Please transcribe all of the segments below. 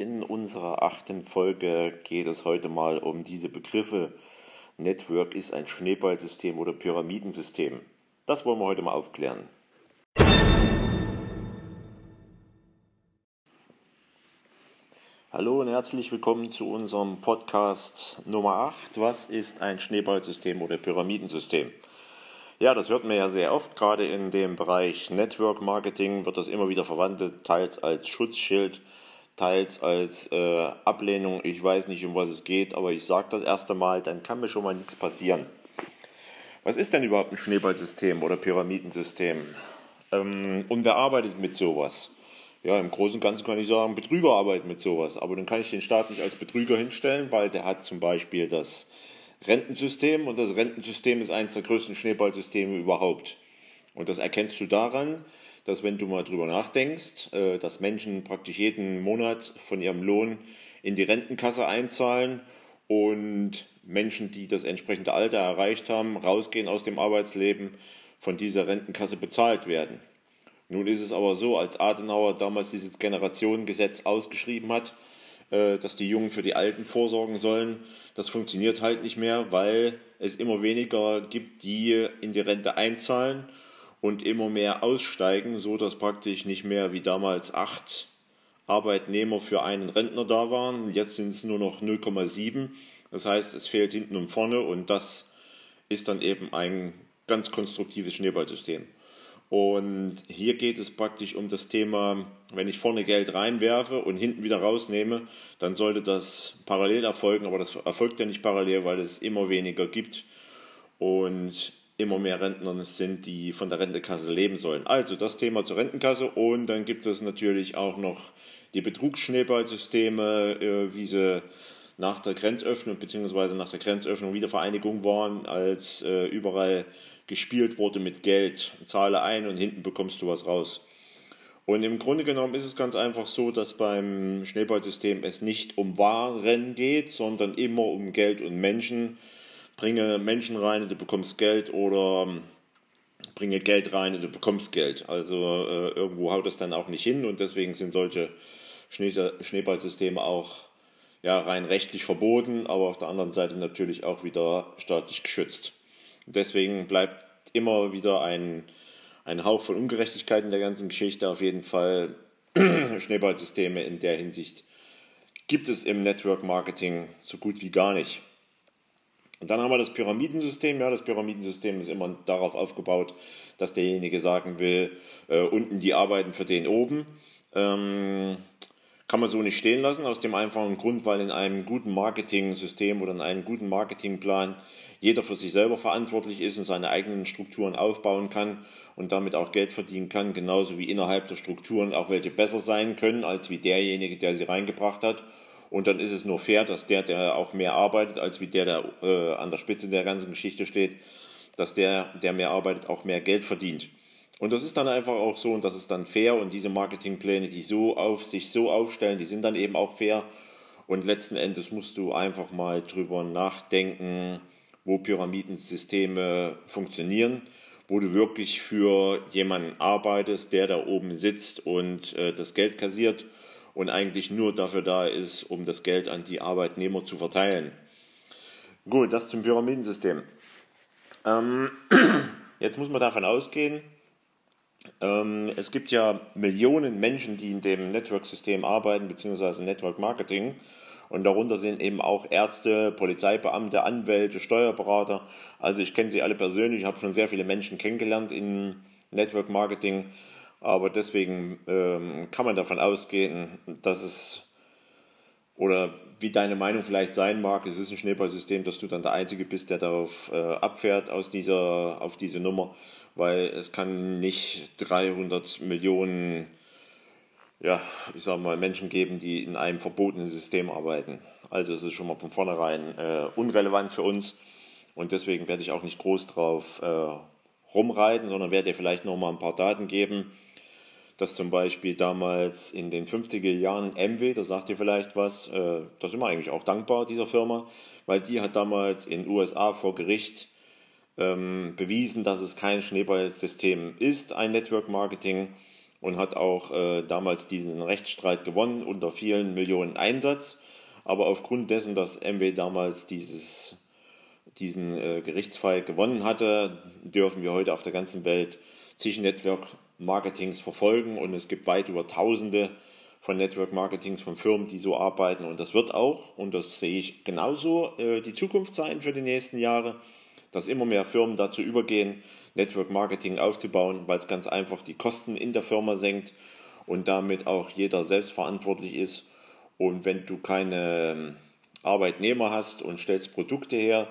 In unserer achten Folge geht es heute mal um diese Begriffe. Network ist ein Schneeballsystem oder Pyramidensystem. Das wollen wir heute mal aufklären. Hallo und herzlich willkommen zu unserem Podcast Nummer 8. Was ist ein Schneeballsystem oder Pyramidensystem? Ja, das hört man ja sehr oft, gerade in dem Bereich Network Marketing wird das immer wieder verwandelt, teils als Schutzschild, teils als äh, Ablehnung. Ich weiß nicht, um was es geht, aber ich sage das erste Mal, dann kann mir schon mal nichts passieren. Was ist denn überhaupt ein Schneeballsystem oder Pyramidensystem? Ähm, und wer arbeitet mit sowas? Ja, im Großen und Ganzen kann ich sagen, Betrüger arbeiten mit sowas. Aber dann kann ich den Staat nicht als Betrüger hinstellen, weil der hat zum Beispiel das Rentensystem und das Rentensystem ist eines der größten Schneeballsysteme überhaupt. Und das erkennst du daran, dass wenn du mal drüber nachdenkst, äh, dass Menschen praktisch jeden Monat von ihrem Lohn in die Rentenkasse einzahlen und Menschen, die das entsprechende Alter erreicht haben, rausgehen aus dem Arbeitsleben, von dieser Rentenkasse bezahlt werden. Nun ist es aber so, als Adenauer damals dieses Generationengesetz ausgeschrieben hat, äh, dass die Jungen für die Alten vorsorgen sollen. Das funktioniert halt nicht mehr, weil es immer weniger gibt, die in die Rente einzahlen und immer mehr aussteigen, so dass praktisch nicht mehr wie damals acht Arbeitnehmer für einen Rentner da waren. Jetzt sind es nur noch 0,7. Das heißt, es fehlt hinten und vorne und das ist dann eben ein ganz konstruktives Schneeballsystem. Und hier geht es praktisch um das Thema, wenn ich vorne Geld reinwerfe und hinten wieder rausnehme, dann sollte das parallel erfolgen, aber das erfolgt ja nicht parallel, weil es immer weniger gibt und immer mehr Rentner sind, die von der Rentekasse leben sollen. Also das Thema zur Rentenkasse und dann gibt es natürlich auch noch die Betrugsschneeballsysteme, äh, wie sie nach der Grenzöffnung bzw. nach der Grenzöffnung Wiedervereinigung waren, als äh, überall gespielt wurde mit Geld. Zahle ein und hinten bekommst du was raus. Und im Grunde genommen ist es ganz einfach so, dass beim Schneeballsystem es nicht um Waren geht, sondern immer um Geld und Menschen. Bringe Menschen rein und du bekommst Geld oder ähm, bringe Geld rein und du bekommst Geld. Also äh, irgendwo haut das dann auch nicht hin und deswegen sind solche Schneeballsysteme auch ja, rein rechtlich verboten, aber auf der anderen Seite natürlich auch wieder staatlich geschützt. Deswegen bleibt immer wieder ein, ein Hauch von Ungerechtigkeit in der ganzen Geschichte. Auf jeden Fall Schneeballsysteme in der Hinsicht gibt es im Network Marketing so gut wie gar nicht. Und dann haben wir das Pyramidensystem. Ja, das Pyramidensystem ist immer darauf aufgebaut, dass derjenige sagen will, äh, unten die arbeiten für den oben. Ähm, kann man so nicht stehen lassen, aus dem einfachen Grund, weil in einem guten Marketing-System oder in einem guten Marketingplan jeder für sich selber verantwortlich ist und seine eigenen Strukturen aufbauen kann und damit auch Geld verdienen kann, genauso wie innerhalb der Strukturen auch welche besser sein können, als wie derjenige, der sie reingebracht hat. Und dann ist es nur fair, dass der, der auch mehr arbeitet, als wie der, der äh, an der Spitze der ganzen Geschichte steht, dass der, der mehr arbeitet, auch mehr Geld verdient. Und das ist dann einfach auch so und das ist dann fair und diese Marketingpläne, die so auf sich so aufstellen, die sind dann eben auch fair. Und letzten Endes musst du einfach mal drüber nachdenken, wo Pyramidensysteme funktionieren, wo du wirklich für jemanden arbeitest, der da oben sitzt und äh, das Geld kassiert und eigentlich nur dafür da ist, um das Geld an die Arbeitnehmer zu verteilen. Gut, das zum Pyramidensystem. Ähm, jetzt muss man davon ausgehen, ähm, es gibt ja Millionen Menschen, die in dem Network-System arbeiten, beziehungsweise Network Marketing. Und darunter sind eben auch Ärzte, Polizeibeamte, Anwälte, Steuerberater. Also ich kenne sie alle persönlich, ich habe schon sehr viele Menschen kennengelernt in Network Marketing. Aber deswegen ähm, kann man davon ausgehen, dass es oder wie deine Meinung vielleicht sein mag, es ist ein Schneeballsystem, dass du dann der Einzige bist, der darauf äh, abfährt aus dieser, auf diese Nummer, weil es kann nicht 300 Millionen, ja, ich sag mal, Menschen geben, die in einem verbotenen System arbeiten. Also es ist schon mal von vornherein äh, unrelevant für uns und deswegen werde ich auch nicht groß drauf äh, rumreiten, sondern werde dir vielleicht noch mal ein paar Daten geben, dass zum Beispiel damals in den 50er Jahren MW, da sagt ihr vielleicht was, äh, da sind wir eigentlich auch dankbar dieser Firma, weil die hat damals in den USA vor Gericht ähm, bewiesen, dass es kein Schneeballsystem ist, ein Network Marketing und hat auch äh, damals diesen Rechtsstreit gewonnen unter vielen Millionen Einsatz. Aber aufgrund dessen, dass MW damals dieses, diesen äh, Gerichtsfall gewonnen hatte, dürfen wir heute auf der ganzen Welt zig Network Marketings verfolgen und es gibt weit über Tausende von Network Marketings von Firmen, die so arbeiten und das wird auch, und das sehe ich genauso, äh, die Zukunft sein für die nächsten Jahre, dass immer mehr Firmen dazu übergehen, Network Marketing aufzubauen, weil es ganz einfach die Kosten in der Firma senkt und damit auch jeder selbstverantwortlich ist. Und wenn du keine ähm, Arbeitnehmer hast und stellst Produkte her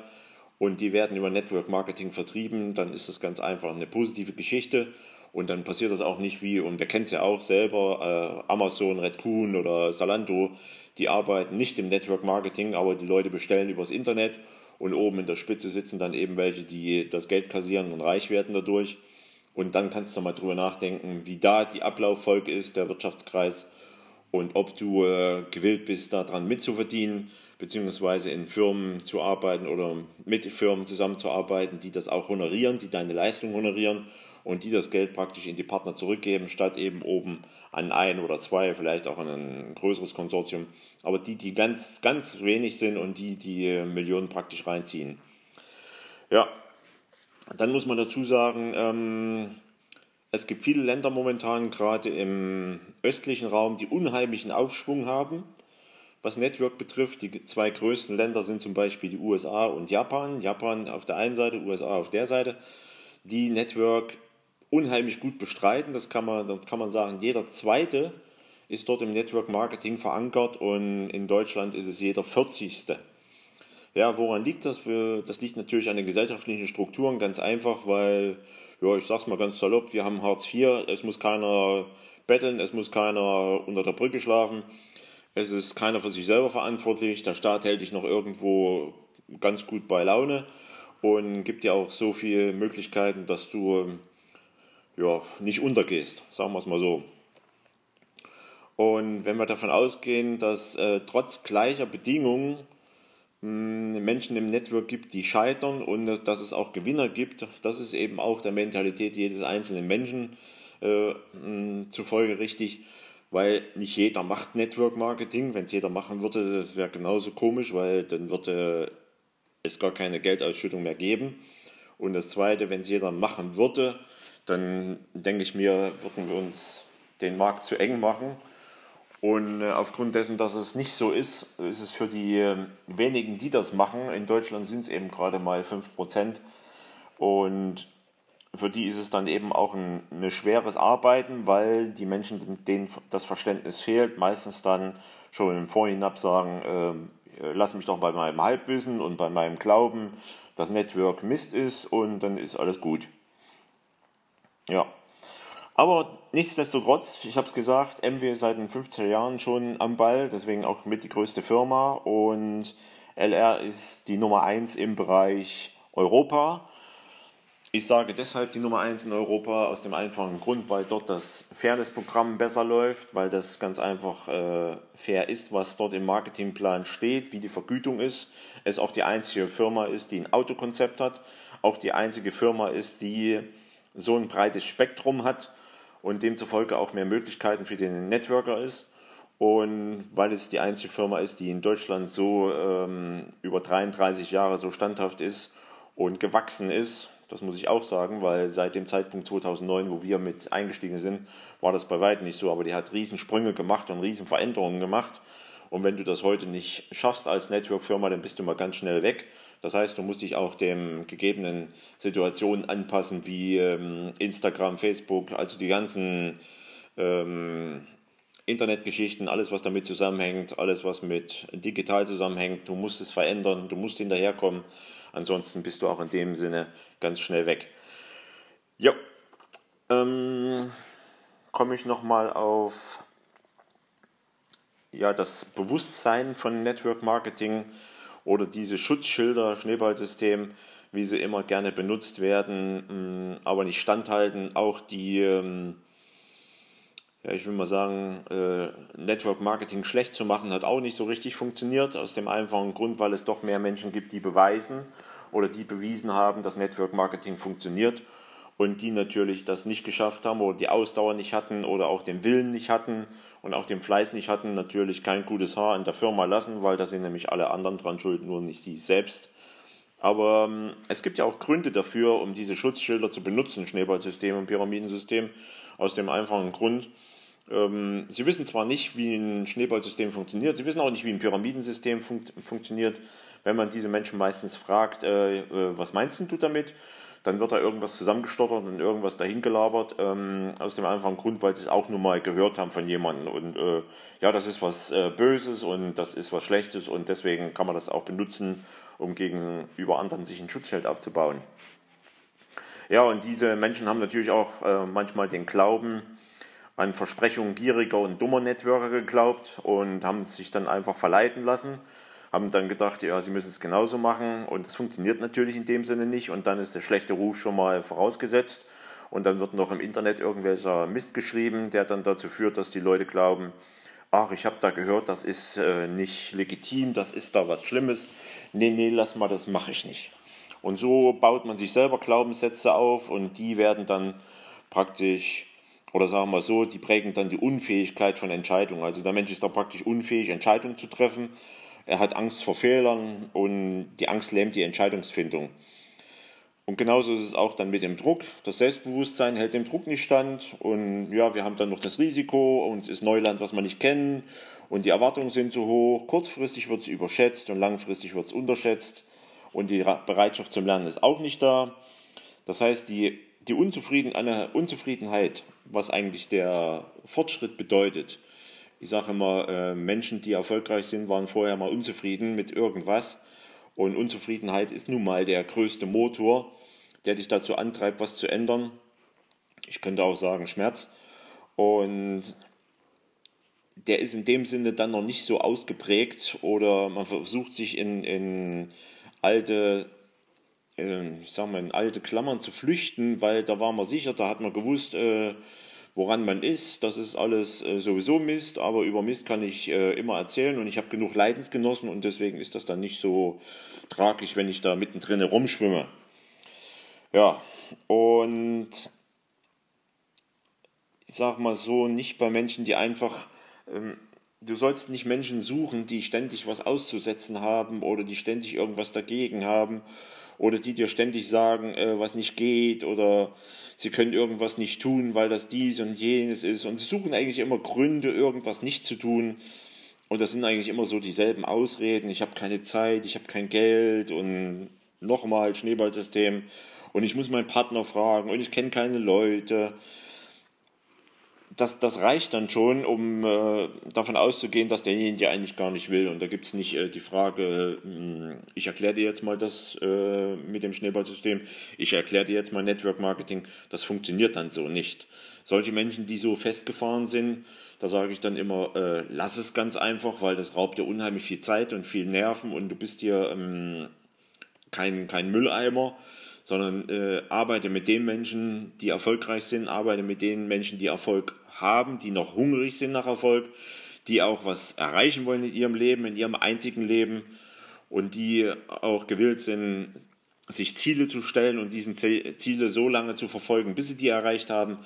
und die werden über Network Marketing vertrieben, dann ist das ganz einfach eine positive Geschichte. Und dann passiert das auch nicht wie, und wir kennen es ja auch selber, äh, Amazon, Redcoon oder Salando, die arbeiten nicht im Network Marketing, aber die Leute bestellen übers Internet und oben in der Spitze sitzen dann eben welche, die das Geld kassieren und reich werden dadurch. Und dann kannst du mal drüber nachdenken, wie da die Ablauffolge ist, der Wirtschaftskreis und ob du äh, gewillt bist, daran mitzuverdienen, beziehungsweise in Firmen zu arbeiten oder mit Firmen zusammenzuarbeiten, die das auch honorieren, die deine Leistung honorieren und die das Geld praktisch in die Partner zurückgeben, statt eben oben an ein oder zwei, vielleicht auch an ein größeres Konsortium, aber die, die ganz, ganz wenig sind und die die Millionen praktisch reinziehen. Ja, dann muss man dazu sagen, ähm, es gibt viele Länder momentan, gerade im östlichen Raum, die unheimlichen Aufschwung haben. Was Network betrifft, die zwei größten Länder sind zum Beispiel die USA und Japan. Japan auf der einen Seite, USA auf der Seite, die Network unheimlich gut bestreiten. Das kann man, das kann man sagen, jeder zweite ist dort im Network Marketing verankert und in Deutschland ist es jeder 40. Ja, woran liegt das? Das liegt natürlich an den gesellschaftlichen Strukturen, ganz einfach, weil, ja, ich sag's mal ganz salopp, wir haben Hartz IV, es muss keiner betteln, es muss keiner unter der Brücke schlafen, es ist keiner für sich selber verantwortlich, der Staat hält dich noch irgendwo ganz gut bei Laune und gibt dir auch so viele Möglichkeiten, dass du ja, nicht untergehst, sagen wir es mal so. Und wenn wir davon ausgehen, dass äh, trotz gleicher Bedingungen Menschen im Network gibt, die scheitern und dass, es auch Gewinner gibt, das ist eben auch der Mentalität jedes einzelnen Menschen äh, zufolge richtig, weil nicht jeder macht Network Marketing. Wenn es jeder machen würde, das wäre genauso komisch, weil dann würde es gar keine Geldausschüttung mehr geben. Und das Zweite, wenn es jeder machen würde, dann denke ich mir, würden wir uns den Markt zu eng machen und äh, aufgrund dessen, dass es nicht so ist, ist es für die ähm, wenigen, die das machen, in Deutschland sind es eben gerade mal 5%. Und für die ist es dann eben auch ein, ein schweres Arbeiten, weil die Menschen, denen das Verständnis fehlt, meistens dann schon im Vorhinein sagen, äh, lass mich doch bei meinem Halbwissen und bei meinem Glauben, dass Network Mist ist und dann ist alles gut. Ja. Aber nichtsdestotrotz, ich habe es gesagt, MW seit den 50er Jahren schon am Ball, deswegen auch mit die größte Firma und LR ist die Nummer 1 im Bereich Europa. Ich sage deshalb die Nummer 1 in Europa aus dem einfachen Grund, weil dort das Fairness-Programm besser läuft, weil das ganz einfach äh, fair ist, was dort im Marketingplan steht, wie die Vergütung ist. Es auch die einzige Firma ist, die ein Autokonzept hat, auch die einzige Firma ist, die so ein breites Spektrum hat und demzufolge auch mehr Möglichkeiten für den Networker ist. Und weil es die einzige Firma ist, die in Deutschland so ähm, über 33 Jahre so standhaft ist und gewachsen ist, das muss ich auch sagen, weil seit dem Zeitpunkt 2009, wo wir mit eingestiegen sind, war das bei weitem nicht so. Aber die hat Riesensprünge gemacht und Riesenveränderungen gemacht. Und wenn du das heute nicht schaffst als Network-Firma, dann bist du mal ganz schnell weg. Das heißt, du musst dich auch den gegebenen Situationen anpassen, wie ähm, Instagram, Facebook, also die ganzen ähm, Internetgeschichten, alles, was damit zusammenhängt, alles, was mit digital zusammenhängt. Du musst es verändern, du musst hinterherkommen. Ansonsten bist du auch in dem Sinne ganz schnell weg. Ja, ähm, komme ich nochmal auf ja, das Bewusstsein von Network Marketing oder diese Schutzschilder, Schneeballsystem, wie sie immer gerne benutzt werden, mm, aber nicht standhalten. Auch die, ähm, ja, ich will mal sagen, äh, Network Marketing schlecht zu machen, hat auch nicht so richtig funktioniert, aus dem einfachen Grund, weil es doch mehr Menschen gibt, die beweisen oder die bewiesen haben, dass Network Marketing funktioniert. Und die natürlich das nicht geschafft haben oder die Ausdauer nicht hatten oder auch den Willen nicht hatten und auch den Fleiß nicht hatten, natürlich kein gutes Haar in der Firma lassen, weil da sind nämlich alle anderen dran schuld, nur nicht sie selbst. Aber ähm, es gibt ja auch Gründe dafür, um diese Schutzschilder zu benutzen, Schneeballsystem und Pyramidensystem, aus dem einfachen Grund, ähm, Sie wissen zwar nicht, wie ein Schneeballsystem funktioniert, Sie wissen auch nicht, wie ein Pyramidensystem fun funktioniert. Wenn man diese Menschen meistens fragt, äh, äh, was meinst du damit, dann wird da irgendwas zusammengestottert und irgendwas dahingelabert, ähm, aus dem einfachen Grund, weil sie es auch nur mal gehört haben von jemandem. Und äh, ja, das ist was äh, Böses und das ist was Schlechtes und deswegen kann man das auch benutzen, um gegenüber anderen sich ein Schutzschild aufzubauen. Ja, und diese Menschen haben natürlich auch äh, manchmal den Glauben an Versprechungen gieriger und dummer Networker geglaubt und haben sich dann einfach verleiten lassen haben dann gedacht, ja, sie müssen es genauso machen. Und es funktioniert natürlich in dem Sinne nicht. Und dann ist der schlechte Ruf schon mal vorausgesetzt. Und dann wird noch im Internet irgendwelcher Mist geschrieben, der dann dazu führt, dass die Leute glauben, ach, ich habe da gehört, das ist äh, nicht legitim, das ist da was Schlimmes, nee, nee, lass mal, das mache ich nicht. Und so baut man sich selber Glaubenssätze auf und die werden dann praktisch oder sagen wir so, die prägen dann die Unfähigkeit von Entscheidungen. Also der Mensch ist da praktisch unfähig, Entscheidungen zu treffen er hat Angst vor Fehlern und die Angst lähmt die Entscheidungsfindung. Und genauso ist es auch dann mit dem Druck. Das Selbstbewusstsein hält dem Druck nicht stand. Und ja, wir haben dann noch das Risiko und es ist Neuland, was wir nicht kennen. Und die Erwartungen sind zu hoch. Kurzfristig wird es überschätzt und langfristig wird es unterschätzt. Und die Bereitschaft zum Lernen ist auch nicht da. Das heißt, die, die Unzufrieden, Unzufriedenheit, was eigentlich der Fortschritt bedeutet, ich sage immer, äh, Menschen, die erfolgreich sind, waren vorher mal unzufrieden mit irgendwas. Und Unzufriedenheit ist nun mal der größte Motor, der dich dazu antreibt, was zu ändern. Ich könnte auch sagen Schmerz. Und der ist in dem Sinne dann noch nicht so ausgeprägt oder man versucht sich in, in alte ich sag mal, in alte Klammern zu flüchten, weil da war man sicher, da hat man gewusst, äh, woran man ist. Das ist alles äh, sowieso Mist, aber über Mist kann ich äh, immer erzählen und ich habe genug Leidensgenossen und deswegen ist das dann nicht so tragisch, wenn ich da mittendrin rumschwimme. Ja, und ich sag mal so, nicht bei Menschen, die einfach. Ähm, du sollst nicht Menschen suchen, die ständig was auszusetzen haben oder die ständig irgendwas dagegen haben oder die dir ständig sagen, äh, was nicht geht oder sie können irgendwas nicht tun, weil das dies und jenes ist und sie suchen eigentlich immer Gründe, irgendwas nicht zu tun. Und das sind eigentlich immer so dieselben Ausreden. Ich habe keine Zeit, ich habe kein Geld und nochmal Schneeballsystem und ich muss meinen Partner fragen und ich kenne keine Leute das, das reicht dann schon, um äh, davon auszugehen, dass derjenige eigentlich gar nicht will. Und da gibt es nicht äh, die Frage, äh, ich erkläre dir jetzt mal das äh, mit dem Schneeballsystem, ich erkläre dir jetzt mal Network Marketing. Das funktioniert dann so nicht. Solche Menschen, die so festgefahren sind, da sage ich dann immer, äh, lass es ganz einfach, weil das raubt dir unheimlich viel Zeit und viel Nerven und du bist hier ähm, kein, kein Mülleimer sondern äh, arbeite mit den Menschen, die erfolgreich sind, arbeite mit den Menschen, die Erfolg haben, die noch hungrig sind nach Erfolg, die auch was erreichen wollen in ihrem Leben, in ihrem einzigen Leben und die auch gewillt sind, sich Ziele zu stellen und diesen Ziele so lange zu verfolgen, bis sie die erreicht haben.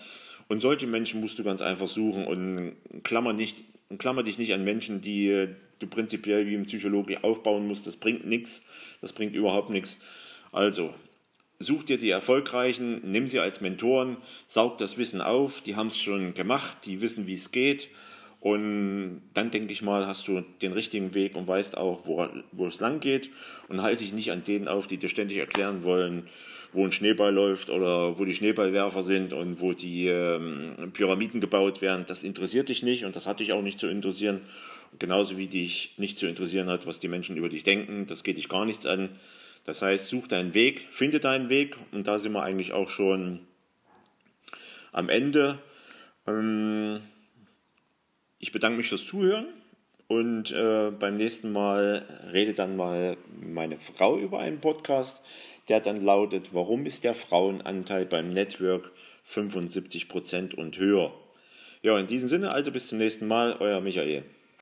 Und solche Menschen musst du ganz einfach suchen und klammer, nicht, klammer dich nicht an Menschen, die du prinzipiell wie im Psychologie aufbauen musst. Das bringt nichts, das bringt überhaupt nichts. Also, such dir die Erfolgreichen, nimm sie als Mentoren, saug das Wissen auf, die haben es schon gemacht, die wissen, wie es geht. Und dann denke ich mal, hast du den richtigen Weg und weißt auch, wo, wo es lang geht. Und halte dich nicht an denen auf, die dir ständig erklären wollen, wo ein Schneeball läuft oder wo die Schneeballwerfer sind und wo die ähm, Pyramiden gebaut werden. Das interessiert dich nicht und das hat dich auch nicht zu interessieren. genauso wie dich nicht zu interessieren hat, was die Menschen über dich denken. Das geht dich gar nichts an. Das heißt, such deinen Weg, finde deinen Weg und da sind wir eigentlich auch schon am Ende. Ähm, ich bedanke mich fürs Zuhören und äh, beim nächsten Mal redet dann mal meine Frau über einen Podcast, der dann lautet, warum ist der Frauenanteil beim Network 75% und höher? Ja, in diesem Sinne, also bis zum nächsten Mal, euer Michael.